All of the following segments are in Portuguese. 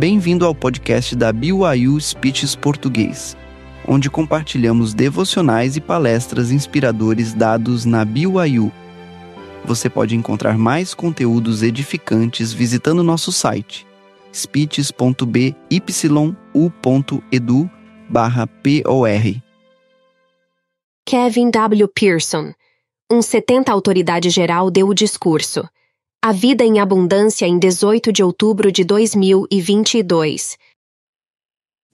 Bem-vindo ao podcast da BYU Speeches Português, onde compartilhamos devocionais e palestras inspiradores dados na BYU. Você pode encontrar mais conteúdos edificantes visitando nosso site speeches.byu.edu por. Kevin W. Pearson, um 70 autoridade geral, deu o discurso. A Vida em Abundância em 18 de outubro de 2022.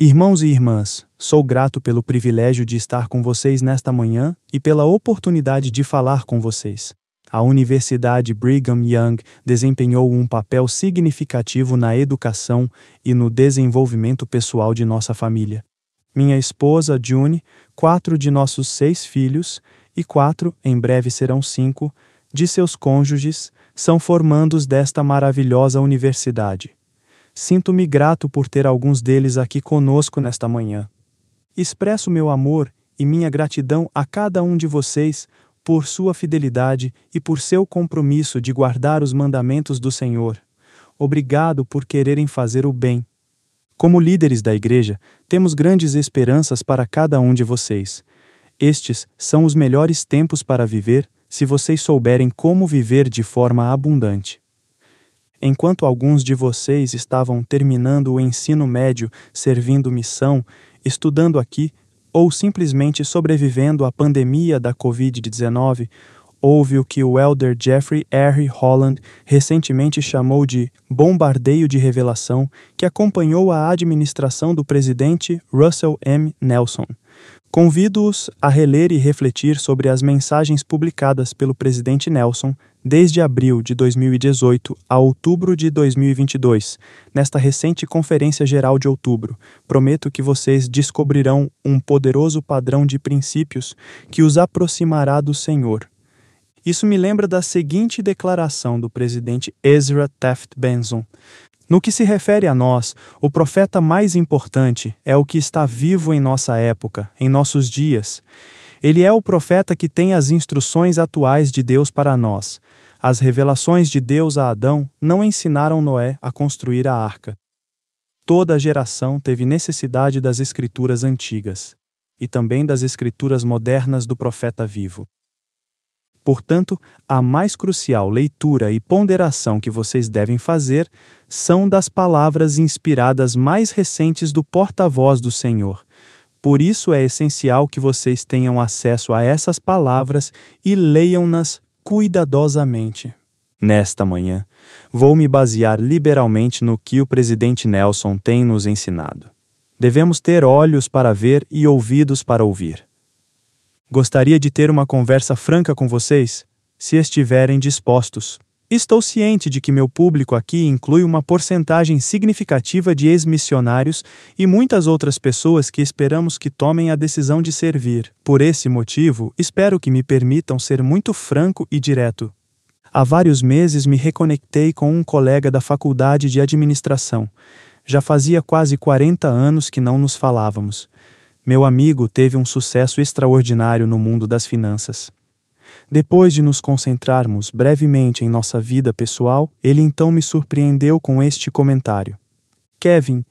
Irmãos e irmãs, sou grato pelo privilégio de estar com vocês nesta manhã e pela oportunidade de falar com vocês. A Universidade Brigham Young desempenhou um papel significativo na educação e no desenvolvimento pessoal de nossa família. Minha esposa, June, quatro de nossos seis filhos e quatro, em breve serão cinco, de seus cônjuges são formandos desta maravilhosa universidade. Sinto-me grato por ter alguns deles aqui conosco nesta manhã. Expresso meu amor e minha gratidão a cada um de vocês por sua fidelidade e por seu compromisso de guardar os mandamentos do Senhor. Obrigado por quererem fazer o bem. Como líderes da Igreja, temos grandes esperanças para cada um de vocês. Estes são os melhores tempos para viver se vocês souberem como viver de forma abundante. Enquanto alguns de vocês estavam terminando o ensino médio, servindo missão, estudando aqui ou simplesmente sobrevivendo à pandemia da Covid-19, houve o que o elder Jeffrey R. Holland recentemente chamou de bombardeio de revelação que acompanhou a administração do presidente Russell M. Nelson. Convido-os a reler e refletir sobre as mensagens publicadas pelo presidente Nelson desde abril de 2018 a outubro de 2022, nesta recente Conferência Geral de Outubro. Prometo que vocês descobrirão um poderoso padrão de princípios que os aproximará do Senhor. Isso me lembra da seguinte declaração do presidente Ezra Taft Benson, no que se refere a nós, o profeta mais importante é o que está vivo em nossa época, em nossos dias. Ele é o profeta que tem as instruções atuais de Deus para nós. As revelações de Deus a Adão não ensinaram Noé a construir a arca. Toda a geração teve necessidade das escrituras antigas e também das escrituras modernas do profeta vivo. Portanto, a mais crucial leitura e ponderação que vocês devem fazer são das palavras inspiradas mais recentes do porta-voz do Senhor. Por isso é essencial que vocês tenham acesso a essas palavras e leiam-nas cuidadosamente. Nesta manhã, vou me basear liberalmente no que o presidente Nelson tem nos ensinado. Devemos ter olhos para ver e ouvidos para ouvir. Gostaria de ter uma conversa franca com vocês, se estiverem dispostos. Estou ciente de que meu público aqui inclui uma porcentagem significativa de ex-missionários e muitas outras pessoas que esperamos que tomem a decisão de servir. Por esse motivo, espero que me permitam ser muito franco e direto. Há vários meses me reconectei com um colega da faculdade de administração. Já fazia quase 40 anos que não nos falávamos. Meu amigo teve um sucesso extraordinário no mundo das finanças. Depois de nos concentrarmos brevemente em nossa vida pessoal, ele então me surpreendeu com este comentário: Kevin,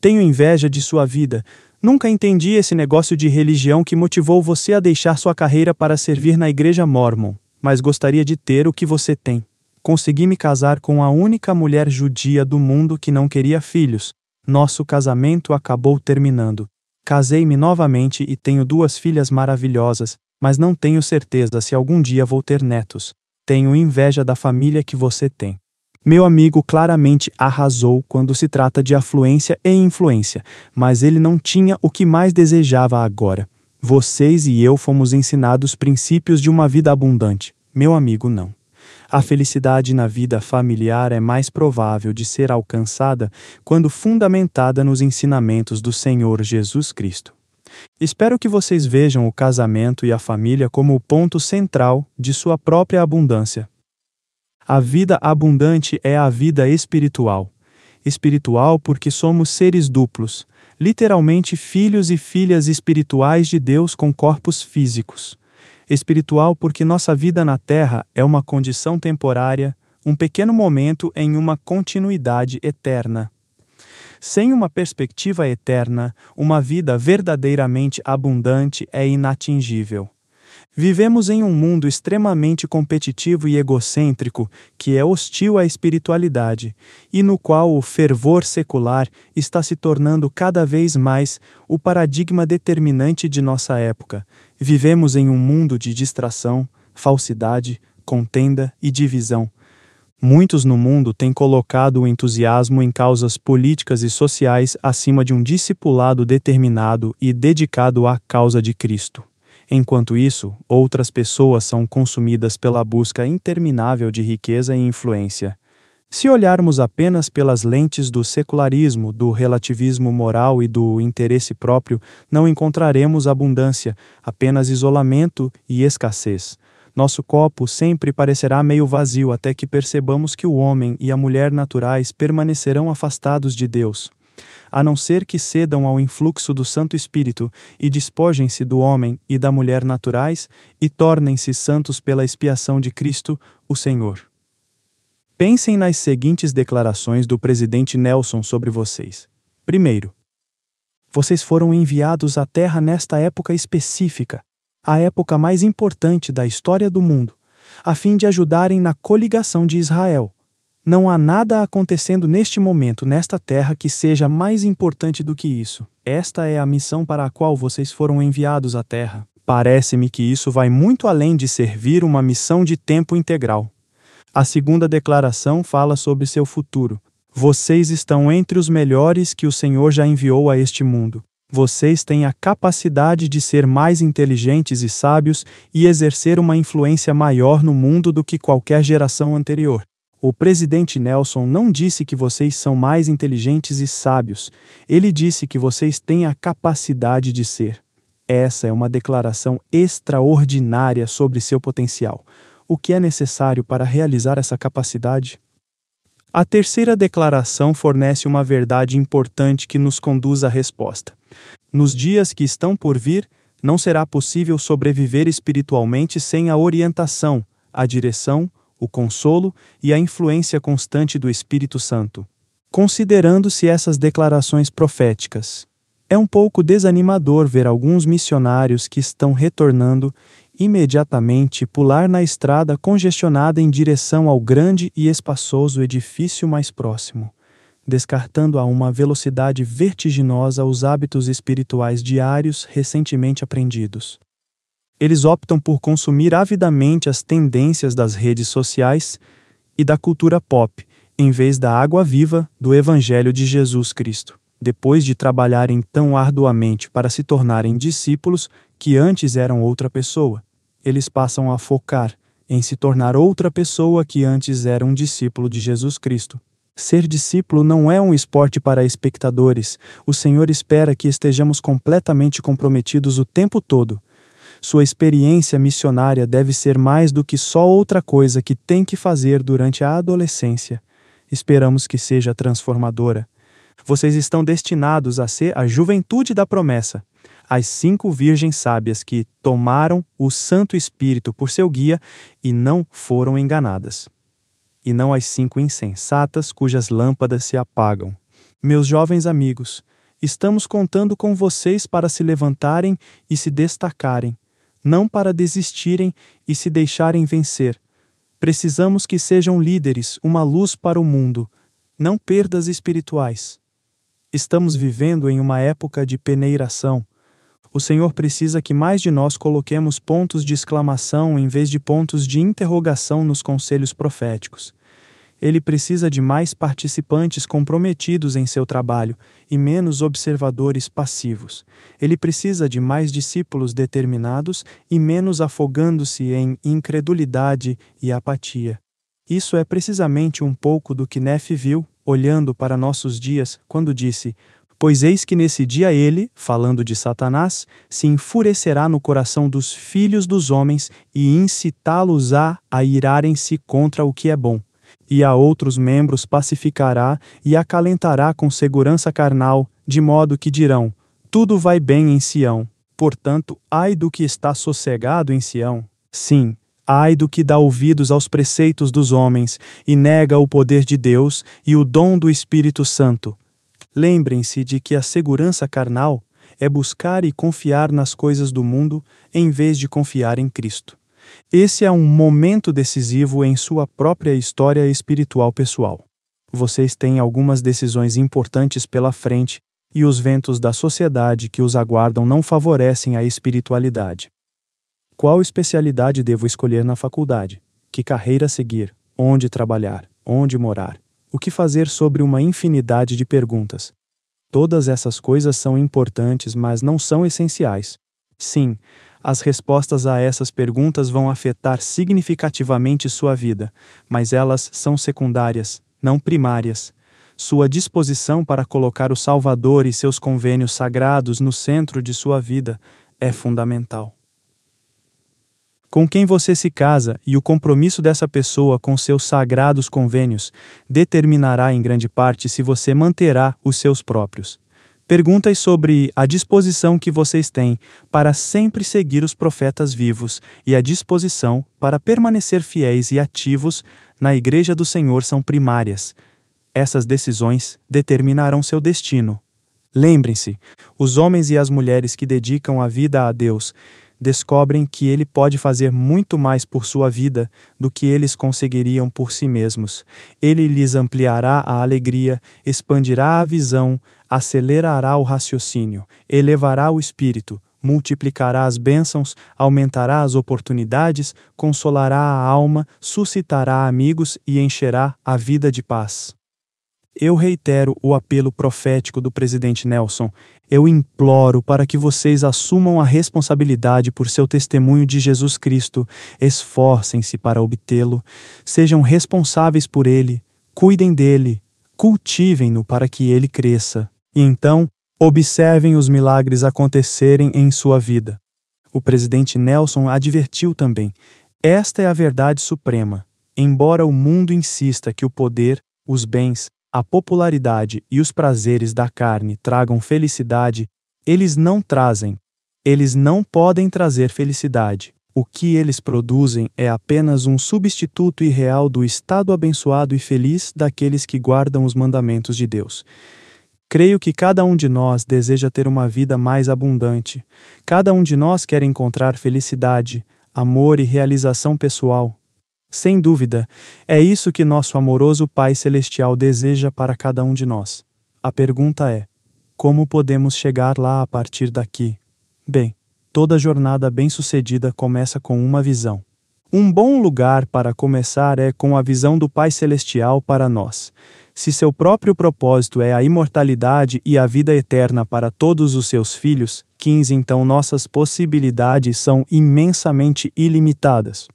tenho inveja de sua vida. Nunca entendi esse negócio de religião que motivou você a deixar sua carreira para servir na igreja Mormon, mas gostaria de ter o que você tem. Consegui me casar com a única mulher judia do mundo que não queria filhos. Nosso casamento acabou terminando. Casei-me novamente e tenho duas filhas maravilhosas, mas não tenho certeza se algum dia vou ter netos. Tenho inveja da família que você tem. Meu amigo claramente arrasou quando se trata de afluência e influência, mas ele não tinha o que mais desejava agora. Vocês e eu fomos ensinados princípios de uma vida abundante. Meu amigo, não. A felicidade na vida familiar é mais provável de ser alcançada quando fundamentada nos ensinamentos do Senhor Jesus Cristo. Espero que vocês vejam o casamento e a família como o ponto central de sua própria abundância. A vida abundante é a vida espiritual. Espiritual porque somos seres duplos, literalmente filhos e filhas espirituais de Deus com corpos físicos espiritual porque nossa vida na Terra é uma condição temporária, um pequeno momento em uma continuidade eterna. Sem uma perspectiva eterna, uma vida verdadeiramente abundante é inatingível. Vivemos em um mundo extremamente competitivo e egocêntrico que é hostil à espiritualidade e no qual o fervor secular está se tornando cada vez mais o paradigma determinante de nossa época. Vivemos em um mundo de distração, falsidade, contenda e divisão. Muitos no mundo têm colocado o entusiasmo em causas políticas e sociais acima de um discipulado determinado e dedicado à causa de Cristo. Enquanto isso, outras pessoas são consumidas pela busca interminável de riqueza e influência. Se olharmos apenas pelas lentes do secularismo, do relativismo moral e do interesse próprio, não encontraremos abundância, apenas isolamento e escassez. Nosso copo sempre parecerá meio vazio até que percebamos que o homem e a mulher naturais permanecerão afastados de Deus a não ser que cedam ao influxo do Santo Espírito e despojem-se do homem e da mulher naturais e tornem-se santos pela expiação de Cristo, o Senhor. Pensem nas seguintes declarações do presidente Nelson sobre vocês. Primeiro, vocês foram enviados à Terra nesta época específica, a época mais importante da história do mundo, a fim de ajudarem na coligação de Israel não há nada acontecendo neste momento nesta terra que seja mais importante do que isso. Esta é a missão para a qual vocês foram enviados à terra. Parece-me que isso vai muito além de servir uma missão de tempo integral. A segunda declaração fala sobre seu futuro. Vocês estão entre os melhores que o Senhor já enviou a este mundo. Vocês têm a capacidade de ser mais inteligentes e sábios e exercer uma influência maior no mundo do que qualquer geração anterior. O presidente Nelson não disse que vocês são mais inteligentes e sábios, ele disse que vocês têm a capacidade de ser. Essa é uma declaração extraordinária sobre seu potencial. O que é necessário para realizar essa capacidade? A terceira declaração fornece uma verdade importante que nos conduz à resposta. Nos dias que estão por vir, não será possível sobreviver espiritualmente sem a orientação, a direção, o consolo e a influência constante do Espírito Santo. Considerando-se essas declarações proféticas, é um pouco desanimador ver alguns missionários que estão retornando imediatamente pular na estrada congestionada em direção ao grande e espaçoso edifício mais próximo, descartando a uma velocidade vertiginosa os hábitos espirituais diários recentemente aprendidos eles optam por consumir avidamente as tendências das redes sociais e da cultura pop, em vez da água viva do Evangelho de Jesus Cristo. Depois de trabalharem tão arduamente para se tornarem discípulos que antes eram outra pessoa, eles passam a focar em se tornar outra pessoa que antes era um discípulo de Jesus Cristo. Ser discípulo não é um esporte para espectadores. O Senhor espera que estejamos completamente comprometidos o tempo todo sua experiência missionária deve ser mais do que só outra coisa que tem que fazer durante a adolescência. Esperamos que seja transformadora. Vocês estão destinados a ser a juventude da promessa, as cinco virgens sábias que tomaram o Santo Espírito por seu guia e não foram enganadas. E não as cinco insensatas cujas lâmpadas se apagam. Meus jovens amigos, estamos contando com vocês para se levantarem e se destacarem não para desistirem e se deixarem vencer. Precisamos que sejam líderes, uma luz para o mundo, não perdas espirituais. Estamos vivendo em uma época de peneiração. O Senhor precisa que mais de nós coloquemos pontos de exclamação em vez de pontos de interrogação nos conselhos proféticos. Ele precisa de mais participantes comprometidos em seu trabalho e menos observadores passivos. Ele precisa de mais discípulos determinados e menos afogando-se em incredulidade e apatia. Isso é precisamente um pouco do que Nefe viu, olhando para nossos dias, quando disse: Pois eis que nesse dia ele, falando de Satanás, se enfurecerá no coração dos filhos dos homens e incitá-los-á a irarem-se contra o que é bom e a outros membros pacificará e acalentará com segurança carnal, de modo que dirão: Tudo vai bem em Sião. Portanto, ai do que está sossegado em Sião. Sim, ai do que dá ouvidos aos preceitos dos homens e nega o poder de Deus e o dom do Espírito Santo. Lembrem-se de que a segurança carnal é buscar e confiar nas coisas do mundo em vez de confiar em Cristo. Esse é um momento decisivo em sua própria história espiritual pessoal. Vocês têm algumas decisões importantes pela frente e os ventos da sociedade que os aguardam não favorecem a espiritualidade. Qual especialidade devo escolher na faculdade? Que carreira seguir? Onde trabalhar? Onde morar? O que fazer sobre uma infinidade de perguntas? Todas essas coisas são importantes, mas não são essenciais. Sim, as respostas a essas perguntas vão afetar significativamente sua vida, mas elas são secundárias, não primárias. Sua disposição para colocar o Salvador e seus convênios sagrados no centro de sua vida é fundamental. Com quem você se casa e o compromisso dessa pessoa com seus sagrados convênios determinará em grande parte se você manterá os seus próprios. Perguntas sobre a disposição que vocês têm para sempre seguir os profetas vivos e a disposição para permanecer fiéis e ativos na Igreja do Senhor são primárias. Essas decisões determinarão seu destino. Lembrem-se: os homens e as mulheres que dedicam a vida a Deus descobrem que ele pode fazer muito mais por sua vida do que eles conseguiriam por si mesmos. Ele lhes ampliará a alegria, expandirá a visão, acelerará o raciocínio, elevará o espírito, multiplicará as bênçãos, aumentará as oportunidades, consolará a alma, suscitará amigos e encherá a vida de paz. Eu reitero o apelo profético do presidente Nelson. Eu imploro para que vocês assumam a responsabilidade por seu testemunho de Jesus Cristo, esforcem-se para obtê-lo, sejam responsáveis por ele, cuidem dele, cultivem-no para que ele cresça. E então, observem os milagres acontecerem em sua vida. O presidente Nelson advertiu também: esta é a verdade suprema. Embora o mundo insista que o poder, os bens, a popularidade e os prazeres da carne tragam felicidade, eles não trazem. Eles não podem trazer felicidade. O que eles produzem é apenas um substituto irreal do estado abençoado e feliz daqueles que guardam os mandamentos de Deus. Creio que cada um de nós deseja ter uma vida mais abundante. Cada um de nós quer encontrar felicidade, amor e realização pessoal. Sem dúvida, é isso que nosso amoroso Pai Celestial deseja para cada um de nós. A pergunta é: como podemos chegar lá a partir daqui? Bem, toda jornada bem-sucedida começa com uma visão. Um bom lugar para começar é com a visão do Pai Celestial para nós. Se seu próprio propósito é a imortalidade e a vida eterna para todos os seus filhos, 15 então nossas possibilidades são imensamente ilimitadas.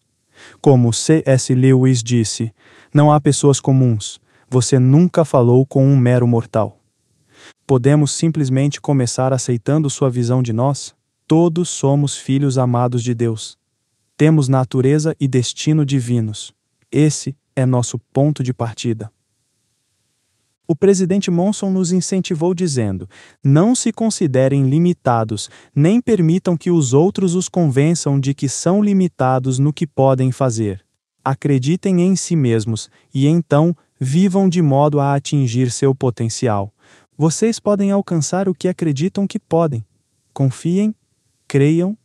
Como C.S. Lewis disse, não há pessoas comuns. Você nunca falou com um mero mortal. Podemos simplesmente começar aceitando sua visão de nós? Todos somos filhos amados de Deus. Temos natureza e destino divinos. Esse é nosso ponto de partida. O presidente Monson nos incentivou dizendo: não se considerem limitados, nem permitam que os outros os convençam de que são limitados no que podem fazer. Acreditem em si mesmos e então vivam de modo a atingir seu potencial. Vocês podem alcançar o que acreditam que podem. Confiem, creiam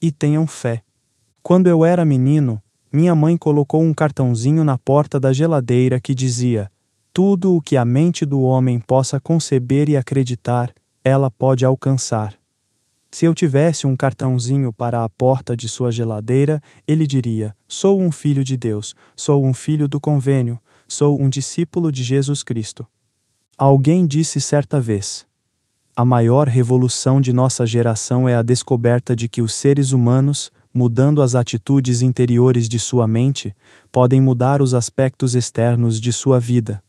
e tenham fé. Quando eu era menino, minha mãe colocou um cartãozinho na porta da geladeira que dizia: tudo o que a mente do homem possa conceber e acreditar, ela pode alcançar. Se eu tivesse um cartãozinho para a porta de sua geladeira, ele diria: Sou um filho de Deus, sou um filho do convênio, sou um discípulo de Jesus Cristo. Alguém disse certa vez: A maior revolução de nossa geração é a descoberta de que os seres humanos, mudando as atitudes interiores de sua mente, podem mudar os aspectos externos de sua vida.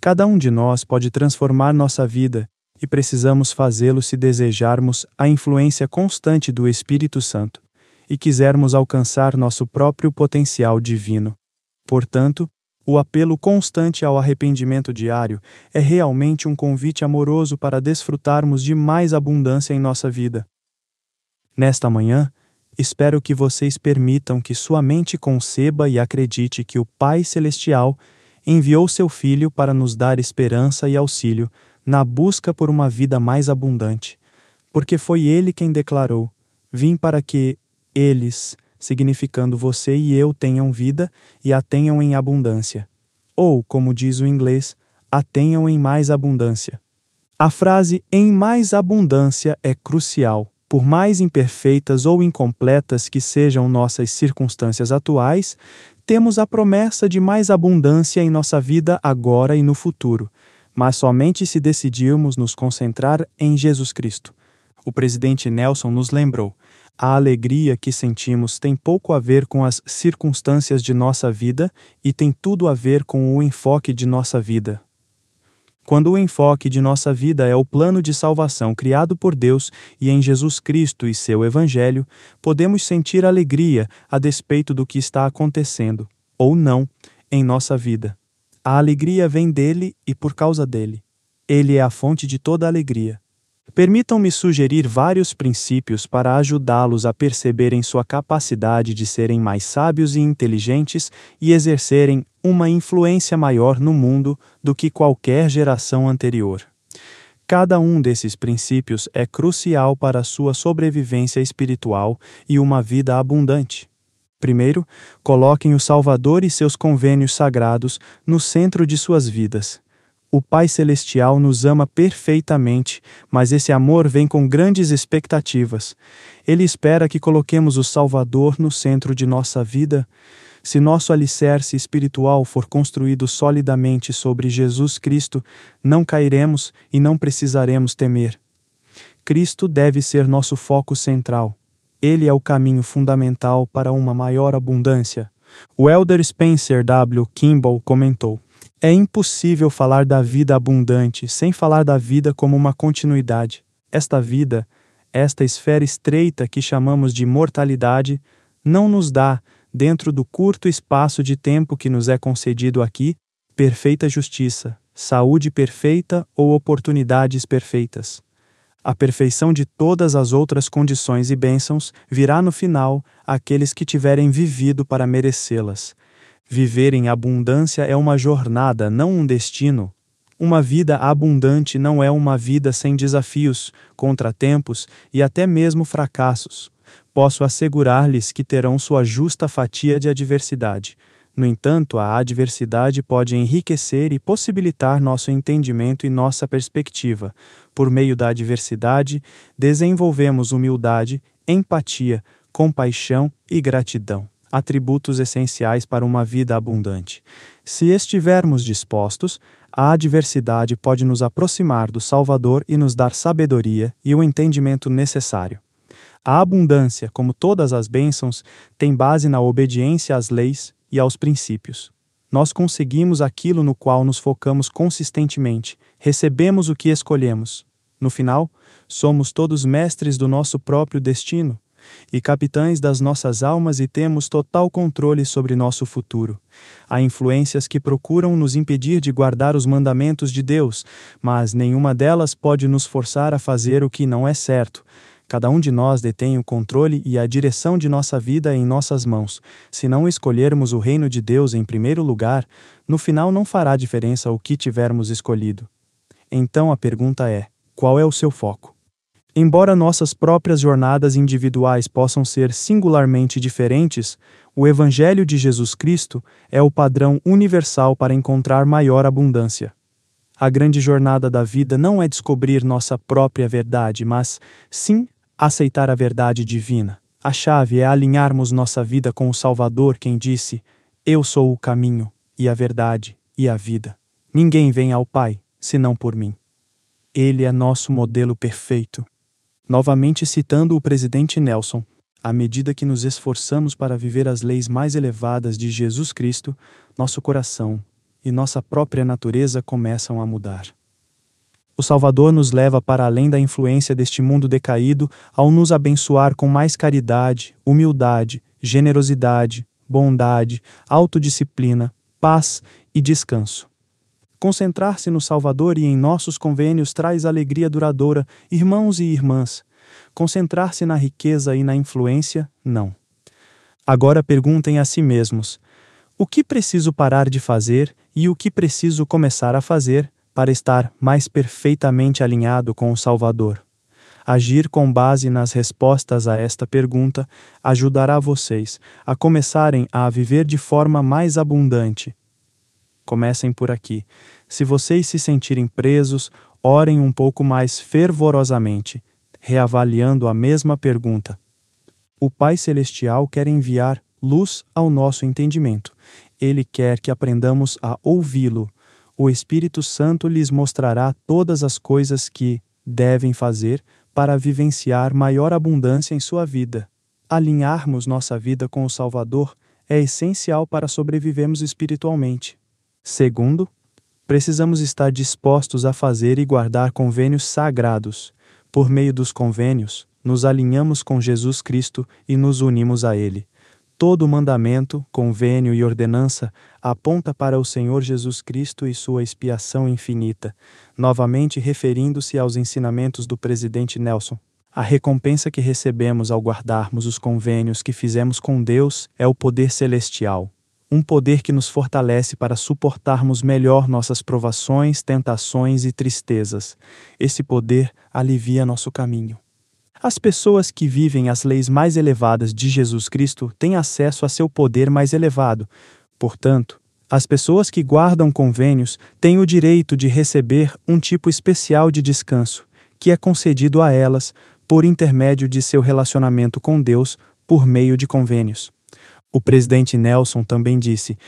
Cada um de nós pode transformar nossa vida e precisamos fazê-lo se desejarmos a influência constante do Espírito Santo e quisermos alcançar nosso próprio potencial divino. Portanto, o apelo constante ao arrependimento diário é realmente um convite amoroso para desfrutarmos de mais abundância em nossa vida. Nesta manhã, espero que vocês permitam que sua mente conceba e acredite que o Pai Celestial enviou seu Filho para nos dar esperança e auxílio na busca por uma vida mais abundante, porque foi ele quem declarou: Vim para que eles, significando você e eu, tenham vida e a tenham em abundância. Ou, como diz o inglês, a tenham em mais abundância. A frase em mais abundância é crucial. Por mais imperfeitas ou incompletas que sejam nossas circunstâncias atuais, temos a promessa de mais abundância em nossa vida agora e no futuro, mas somente se decidirmos nos concentrar em Jesus Cristo. O presidente Nelson nos lembrou: a alegria que sentimos tem pouco a ver com as circunstâncias de nossa vida e tem tudo a ver com o enfoque de nossa vida. Quando o enfoque de nossa vida é o plano de salvação criado por Deus e em Jesus Cristo e seu Evangelho, podemos sentir alegria a despeito do que está acontecendo, ou não, em nossa vida. A alegria vem dele e por causa dele. Ele é a fonte de toda alegria. Permitam-me sugerir vários princípios para ajudá-los a perceberem sua capacidade de serem mais sábios e inteligentes e exercerem uma influência maior no mundo do que qualquer geração anterior. Cada um desses princípios é crucial para a sua sobrevivência espiritual e uma vida abundante. Primeiro, coloquem o Salvador e seus convênios sagrados no centro de suas vidas. O Pai Celestial nos ama perfeitamente, mas esse amor vem com grandes expectativas. Ele espera que coloquemos o Salvador no centro de nossa vida. Se nosso alicerce espiritual for construído solidamente sobre Jesus Cristo, não cairemos e não precisaremos temer. Cristo deve ser nosso foco central. Ele é o caminho fundamental para uma maior abundância. O elder Spencer W. Kimball comentou. É impossível falar da vida abundante sem falar da vida como uma continuidade. Esta vida, esta esfera estreita que chamamos de mortalidade, não nos dá, dentro do curto espaço de tempo que nos é concedido aqui, perfeita justiça, saúde perfeita ou oportunidades perfeitas. A perfeição de todas as outras condições e bênçãos virá no final àqueles que tiverem vivido para merecê-las Viver em abundância é uma jornada, não um destino. Uma vida abundante não é uma vida sem desafios, contratempos e até mesmo fracassos. Posso assegurar-lhes que terão sua justa fatia de adversidade. No entanto, a adversidade pode enriquecer e possibilitar nosso entendimento e nossa perspectiva. Por meio da adversidade, desenvolvemos humildade, empatia, compaixão e gratidão atributos essenciais para uma vida abundante. Se estivermos dispostos, a adversidade pode nos aproximar do Salvador e nos dar sabedoria e o entendimento necessário. A abundância, como todas as bênçãos, tem base na obediência às leis e aos princípios. Nós conseguimos aquilo no qual nos focamos consistentemente, recebemos o que escolhemos. No final, somos todos mestres do nosso próprio destino e capitães das nossas almas e temos total controle sobre nosso futuro. Há influências que procuram nos impedir de guardar os mandamentos de Deus, mas nenhuma delas pode nos forçar a fazer o que não é certo. Cada um de nós detém o controle e a direção de nossa vida em nossas mãos. Se não escolhermos o reino de Deus em primeiro lugar, no final não fará diferença o que tivermos escolhido. Então a pergunta é: qual é o seu foco? Embora nossas próprias jornadas individuais possam ser singularmente diferentes, o Evangelho de Jesus Cristo é o padrão universal para encontrar maior abundância. A grande jornada da vida não é descobrir nossa própria verdade, mas, sim, aceitar a verdade divina. A chave é alinharmos nossa vida com o Salvador, quem disse: Eu sou o caminho, e a verdade, e a vida. Ninguém vem ao Pai senão por mim. Ele é nosso modelo perfeito. Novamente citando o presidente Nelson, à medida que nos esforçamos para viver as leis mais elevadas de Jesus Cristo, nosso coração e nossa própria natureza começam a mudar. O Salvador nos leva para além da influência deste mundo decaído ao nos abençoar com mais caridade, humildade, generosidade, bondade, autodisciplina, paz e descanso. Concentrar-se no Salvador e em nossos convênios traz alegria duradoura, irmãos e irmãs. Concentrar-se na riqueza e na influência, não. Agora perguntem a si mesmos: o que preciso parar de fazer e o que preciso começar a fazer para estar mais perfeitamente alinhado com o Salvador. Agir com base nas respostas a esta pergunta ajudará vocês a começarem a viver de forma mais abundante. Comecem por aqui. Se vocês se sentirem presos, orem um pouco mais fervorosamente, reavaliando a mesma pergunta. O Pai Celestial quer enviar luz ao nosso entendimento. Ele quer que aprendamos a ouvi-lo. O Espírito Santo lhes mostrará todas as coisas que devem fazer para vivenciar maior abundância em sua vida. Alinharmos nossa vida com o Salvador é essencial para sobrevivermos espiritualmente. Segundo, precisamos estar dispostos a fazer e guardar convênios sagrados. Por meio dos convênios, nos alinhamos com Jesus Cristo e nos unimos a Ele. Todo mandamento, convênio e ordenança aponta para o Senhor Jesus Cristo e sua expiação infinita, novamente referindo-se aos ensinamentos do presidente Nelson. A recompensa que recebemos ao guardarmos os convênios que fizemos com Deus é o poder celestial, um poder que nos fortalece para suportarmos melhor nossas provações, tentações e tristezas. Esse poder alivia nosso caminho. As pessoas que vivem as leis mais elevadas de Jesus Cristo têm acesso a seu poder mais elevado. Portanto, as pessoas que guardam convênios têm o direito de receber um tipo especial de descanso, que é concedido a elas por intermédio de seu relacionamento com Deus por meio de convênios. O presidente Nelson também disse: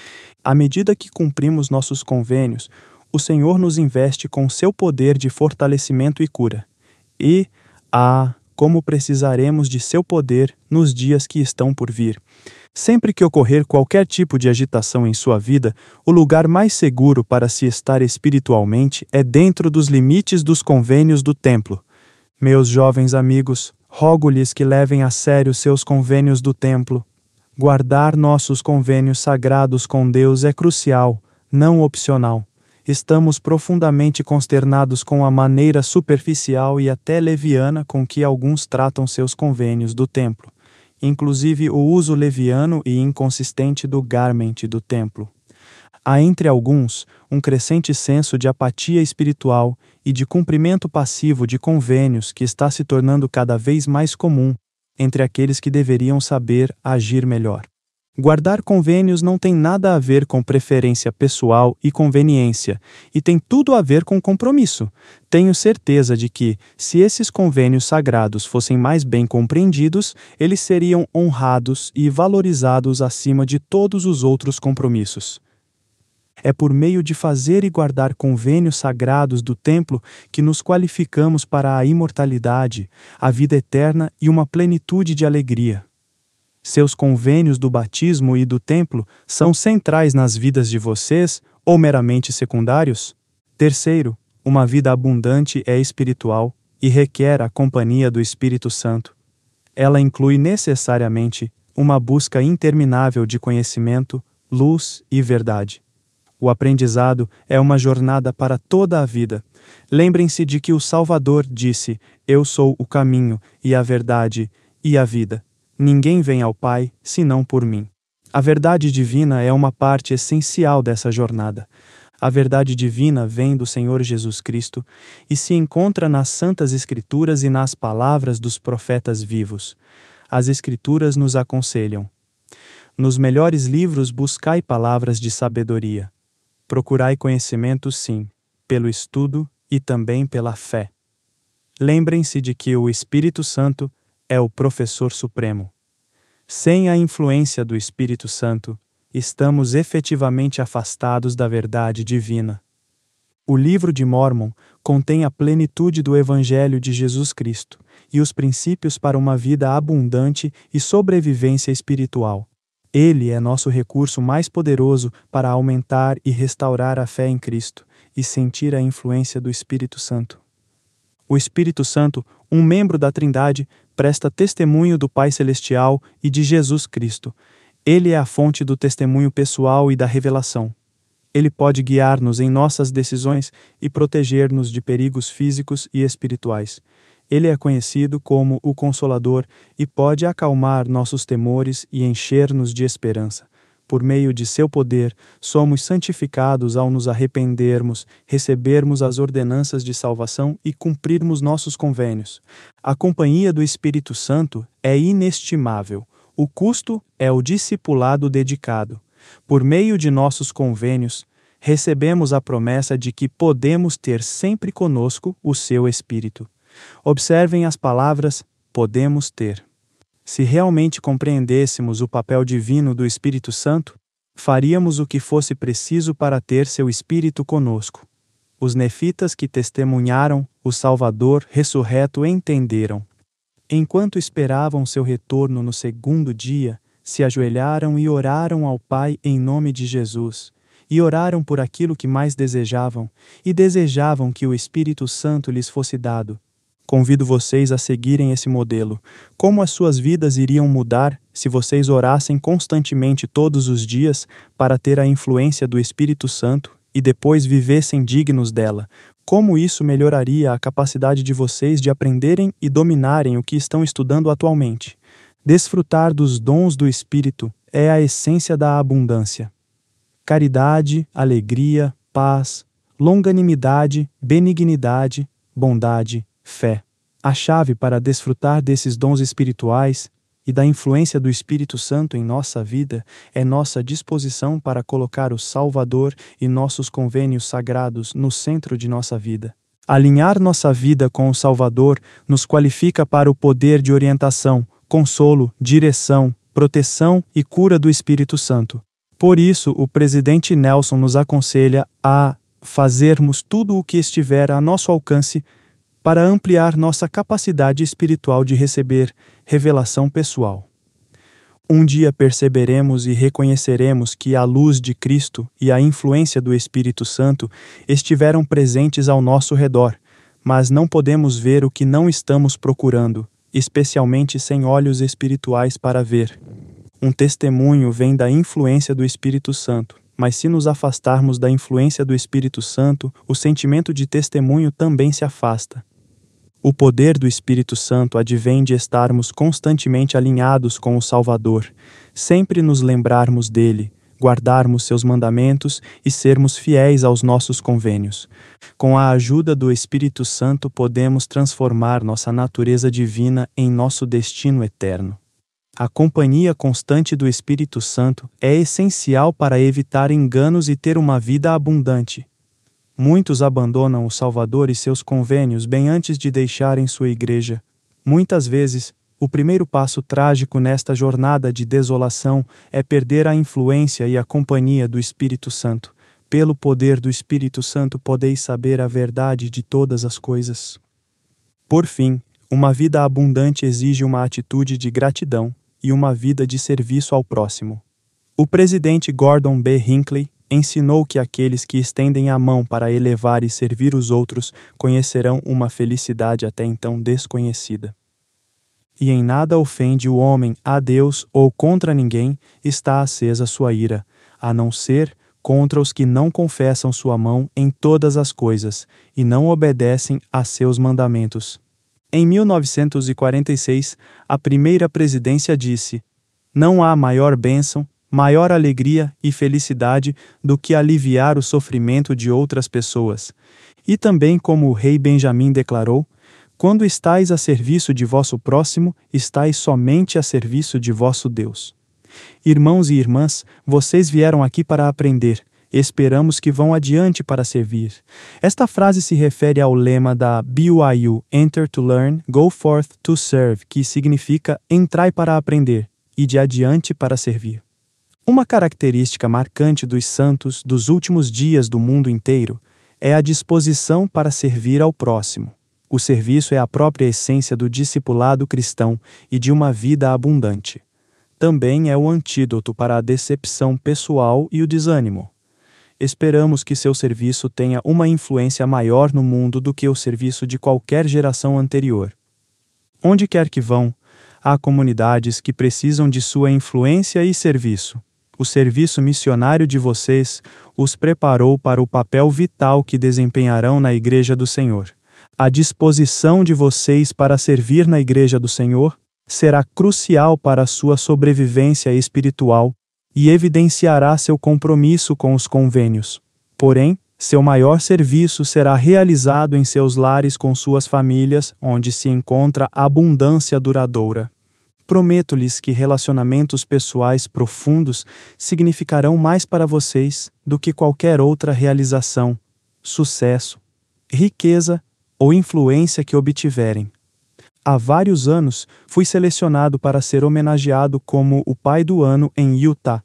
à medida que cumprimos nossos convênios, o Senhor nos investe com seu poder de fortalecimento e cura. E, ah, como precisaremos de seu poder nos dias que estão por vir. Sempre que ocorrer qualquer tipo de agitação em sua vida, o lugar mais seguro para se estar espiritualmente é dentro dos limites dos convênios do templo. Meus jovens amigos, rogo-lhes que levem a sério seus convênios do templo. Guardar nossos convênios sagrados com Deus é crucial, não opcional estamos profundamente consternados com a maneira superficial e até leviana com que alguns tratam seus convênios do templo, inclusive o uso leviano e inconsistente do garment do templo. Há entre alguns um crescente senso de apatia espiritual e de cumprimento passivo de convênios que está se tornando cada vez mais comum entre aqueles que deveriam saber agir melhor. Guardar convênios não tem nada a ver com preferência pessoal e conveniência, e tem tudo a ver com compromisso. Tenho certeza de que, se esses convênios sagrados fossem mais bem compreendidos, eles seriam honrados e valorizados acima de todos os outros compromissos. É por meio de fazer e guardar convênios sagrados do templo que nos qualificamos para a imortalidade, a vida eterna e uma plenitude de alegria. Seus convênios do batismo e do templo são centrais nas vidas de vocês ou meramente secundários? Terceiro, uma vida abundante é espiritual e requer a companhia do Espírito Santo. Ela inclui necessariamente uma busca interminável de conhecimento, luz e verdade. O aprendizado é uma jornada para toda a vida. Lembrem-se de que o Salvador disse: Eu sou o caminho e a verdade e a vida. Ninguém vem ao Pai senão por mim. A verdade divina é uma parte essencial dessa jornada. A verdade divina vem do Senhor Jesus Cristo e se encontra nas Santas Escrituras e nas palavras dos profetas vivos. As Escrituras nos aconselham. Nos melhores livros buscai palavras de sabedoria. Procurai conhecimento, sim, pelo estudo e também pela fé. Lembrem-se de que o Espírito Santo é o professor supremo. Sem a influência do Espírito Santo, estamos efetivamente afastados da verdade divina. O livro de Mormon contém a plenitude do Evangelho de Jesus Cristo e os princípios para uma vida abundante e sobrevivência espiritual. Ele é nosso recurso mais poderoso para aumentar e restaurar a fé em Cristo e sentir a influência do Espírito Santo. O Espírito Santo, um membro da Trindade, presta testemunho do Pai Celestial e de Jesus Cristo. Ele é a fonte do testemunho pessoal e da revelação. Ele pode guiar-nos em nossas decisões e proteger-nos de perigos físicos e espirituais. Ele é conhecido como o Consolador e pode acalmar nossos temores e encher-nos de esperança. Por meio de seu poder, somos santificados ao nos arrependermos, recebermos as ordenanças de salvação e cumprirmos nossos convênios. A companhia do Espírito Santo é inestimável. O custo é o discipulado dedicado. Por meio de nossos convênios, recebemos a promessa de que podemos ter sempre conosco o seu Espírito. Observem as palavras podemos ter. Se realmente compreendêssemos o papel divino do Espírito Santo, faríamos o que fosse preciso para ter seu Espírito conosco. Os nefitas que testemunharam o Salvador ressurreto entenderam. Enquanto esperavam seu retorno no segundo dia, se ajoelharam e oraram ao Pai em nome de Jesus, e oraram por aquilo que mais desejavam, e desejavam que o Espírito Santo lhes fosse dado Convido vocês a seguirem esse modelo. Como as suas vidas iriam mudar se vocês orassem constantemente todos os dias para ter a influência do Espírito Santo e depois vivessem dignos dela? Como isso melhoraria a capacidade de vocês de aprenderem e dominarem o que estão estudando atualmente? Desfrutar dos dons do Espírito é a essência da abundância. Caridade, alegria, paz, longanimidade, benignidade, bondade, fé. A chave para desfrutar desses dons espirituais e da influência do Espírito Santo em nossa vida é nossa disposição para colocar o Salvador e nossos convênios sagrados no centro de nossa vida. Alinhar nossa vida com o Salvador nos qualifica para o poder de orientação, consolo, direção, proteção e cura do Espírito Santo. Por isso, o presidente Nelson nos aconselha a fazermos tudo o que estiver a nosso alcance para ampliar nossa capacidade espiritual de receber revelação pessoal. Um dia perceberemos e reconheceremos que a luz de Cristo e a influência do Espírito Santo estiveram presentes ao nosso redor, mas não podemos ver o que não estamos procurando, especialmente sem olhos espirituais para ver. Um testemunho vem da influência do Espírito Santo, mas se nos afastarmos da influência do Espírito Santo, o sentimento de testemunho também se afasta. O poder do Espírito Santo advém de estarmos constantemente alinhados com o Salvador, sempre nos lembrarmos dele, guardarmos seus mandamentos e sermos fiéis aos nossos convênios. Com a ajuda do Espírito Santo, podemos transformar nossa natureza divina em nosso destino eterno. A companhia constante do Espírito Santo é essencial para evitar enganos e ter uma vida abundante. Muitos abandonam o Salvador e seus convênios bem antes de deixarem sua igreja. Muitas vezes, o primeiro passo trágico nesta jornada de desolação é perder a influência e a companhia do Espírito Santo. Pelo poder do Espírito Santo podeis saber a verdade de todas as coisas. Por fim, uma vida abundante exige uma atitude de gratidão e uma vida de serviço ao próximo. O presidente Gordon B. Hinckley ensinou que aqueles que estendem a mão para elevar e servir os outros conhecerão uma felicidade até então desconhecida. E em nada ofende o homem a Deus ou contra ninguém está acesa sua ira, a não ser contra os que não confessam sua mão em todas as coisas e não obedecem a seus mandamentos. Em 1946, a primeira presidência disse: Não há maior bênção maior alegria e felicidade do que aliviar o sofrimento de outras pessoas. E também, como o rei Benjamim declarou, quando estais a serviço de vosso próximo, estais somente a serviço de vosso Deus. Irmãos e irmãs, vocês vieram aqui para aprender. Esperamos que vão adiante para servir. Esta frase se refere ao lema da BYU Enter to Learn, Go Forth to Serve, que significa entrai para aprender e de adiante para servir. Uma característica marcante dos santos dos últimos dias do mundo inteiro é a disposição para servir ao próximo. O serviço é a própria essência do discipulado cristão e de uma vida abundante. Também é o antídoto para a decepção pessoal e o desânimo. Esperamos que seu serviço tenha uma influência maior no mundo do que o serviço de qualquer geração anterior. Onde quer que vão, há comunidades que precisam de sua influência e serviço o serviço missionário de vocês os preparou para o papel vital que desempenharão na Igreja do Senhor. A disposição de vocês para servir na Igreja do Senhor será crucial para a sua sobrevivência espiritual e evidenciará seu compromisso com os convênios. Porém, seu maior serviço será realizado em seus lares com suas famílias, onde se encontra abundância duradoura. Prometo-lhes que relacionamentos pessoais profundos significarão mais para vocês do que qualquer outra realização, sucesso, riqueza ou influência que obtiverem. Há vários anos, fui selecionado para ser homenageado como o Pai do Ano em Utah.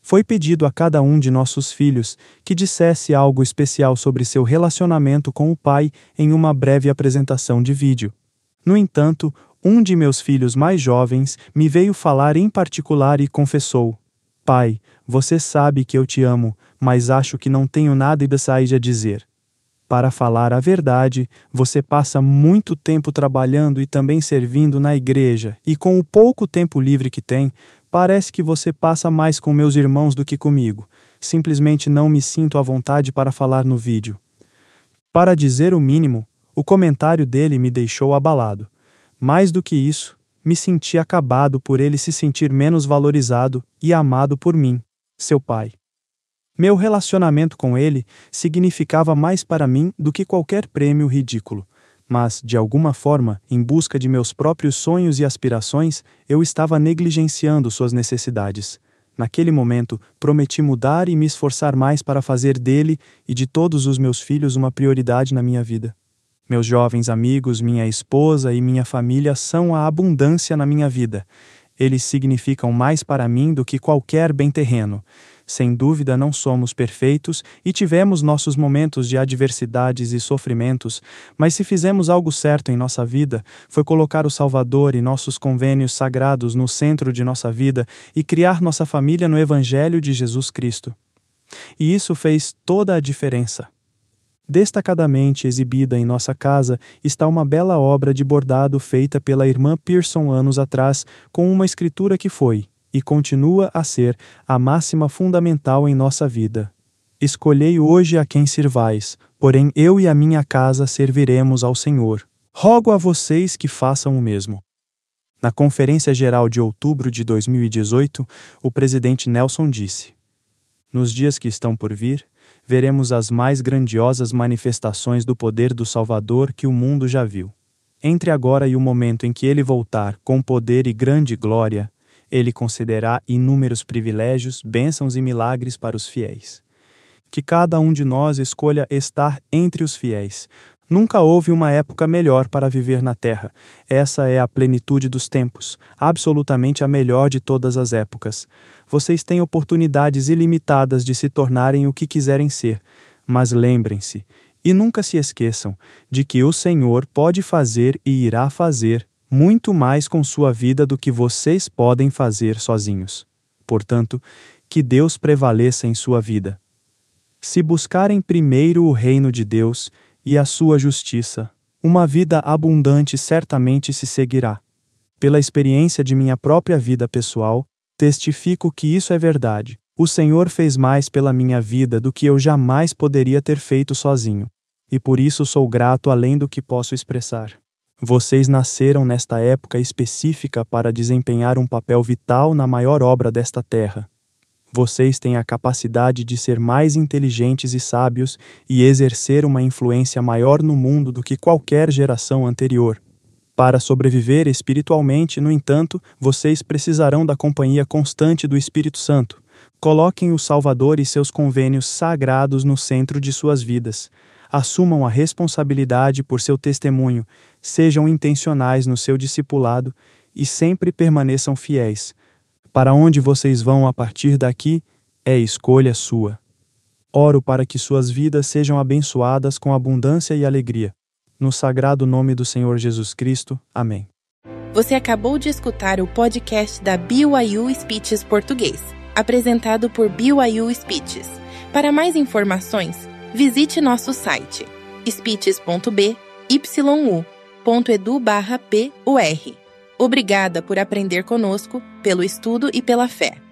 Foi pedido a cada um de nossos filhos que dissesse algo especial sobre seu relacionamento com o Pai em uma breve apresentação de vídeo. No entanto, um de meus filhos mais jovens me veio falar em particular e confessou: Pai, você sabe que eu te amo, mas acho que não tenho nada e a dizer. Para falar a verdade, você passa muito tempo trabalhando e também servindo na igreja, e com o pouco tempo livre que tem, parece que você passa mais com meus irmãos do que comigo. Simplesmente não me sinto à vontade para falar no vídeo. Para dizer o mínimo, o comentário dele me deixou abalado. Mais do que isso, me senti acabado por ele se sentir menos valorizado e amado por mim, seu pai. Meu relacionamento com ele significava mais para mim do que qualquer prêmio ridículo, mas, de alguma forma, em busca de meus próprios sonhos e aspirações, eu estava negligenciando suas necessidades. Naquele momento, prometi mudar e me esforçar mais para fazer dele e de todos os meus filhos uma prioridade na minha vida. Meus jovens amigos, minha esposa e minha família são a abundância na minha vida. Eles significam mais para mim do que qualquer bem terreno. Sem dúvida, não somos perfeitos e tivemos nossos momentos de adversidades e sofrimentos, mas se fizemos algo certo em nossa vida, foi colocar o Salvador e nossos convênios sagrados no centro de nossa vida e criar nossa família no Evangelho de Jesus Cristo. E isso fez toda a diferença. Destacadamente exibida em nossa casa está uma bela obra de bordado feita pela irmã Pearson anos atrás, com uma escritura que foi, e continua a ser, a máxima fundamental em nossa vida. Escolhei hoje a quem sirvais, porém eu e a minha casa serviremos ao Senhor. Rogo a vocês que façam o mesmo. Na Conferência Geral de outubro de 2018, o presidente Nelson disse: Nos dias que estão por vir, veremos as mais grandiosas manifestações do poder do Salvador que o mundo já viu. Entre agora e o momento em que ele voltar com poder e grande glória, ele concederá inúmeros privilégios, bênçãos e milagres para os fiéis. Que cada um de nós escolha estar entre os fiéis. Nunca houve uma época melhor para viver na Terra. Essa é a plenitude dos tempos, absolutamente a melhor de todas as épocas vocês têm oportunidades ilimitadas de se tornarem o que quiserem ser, mas lembrem-se, e nunca se esqueçam, de que o Senhor pode fazer e irá fazer muito mais com sua vida do que vocês podem fazer sozinhos. Portanto, que Deus prevaleça em sua vida. Se buscarem primeiro o reino de Deus e a sua justiça, uma vida abundante certamente se seguirá. Pela experiência de minha própria vida pessoal, Testifico que isso é verdade. O Senhor fez mais pela minha vida do que eu jamais poderia ter feito sozinho. E por isso sou grato além do que posso expressar. Vocês nasceram nesta época específica para desempenhar um papel vital na maior obra desta terra. Vocês têm a capacidade de ser mais inteligentes e sábios e exercer uma influência maior no mundo do que qualquer geração anterior. Para sobreviver espiritualmente, no entanto, vocês precisarão da companhia constante do Espírito Santo. Coloquem o Salvador e seus convênios sagrados no centro de suas vidas. Assumam a responsabilidade por seu testemunho, sejam intencionais no seu discipulado e sempre permaneçam fiéis. Para onde vocês vão a partir daqui é escolha sua. Oro para que suas vidas sejam abençoadas com abundância e alegria. No sagrado nome do Senhor Jesus Cristo. Amém. Você acabou de escutar o podcast da BYU Speeches Português, apresentado por BYU Speeches. Para mais informações, visite nosso site speeches.byu.edu/pur. Obrigada por aprender conosco, pelo estudo e pela fé.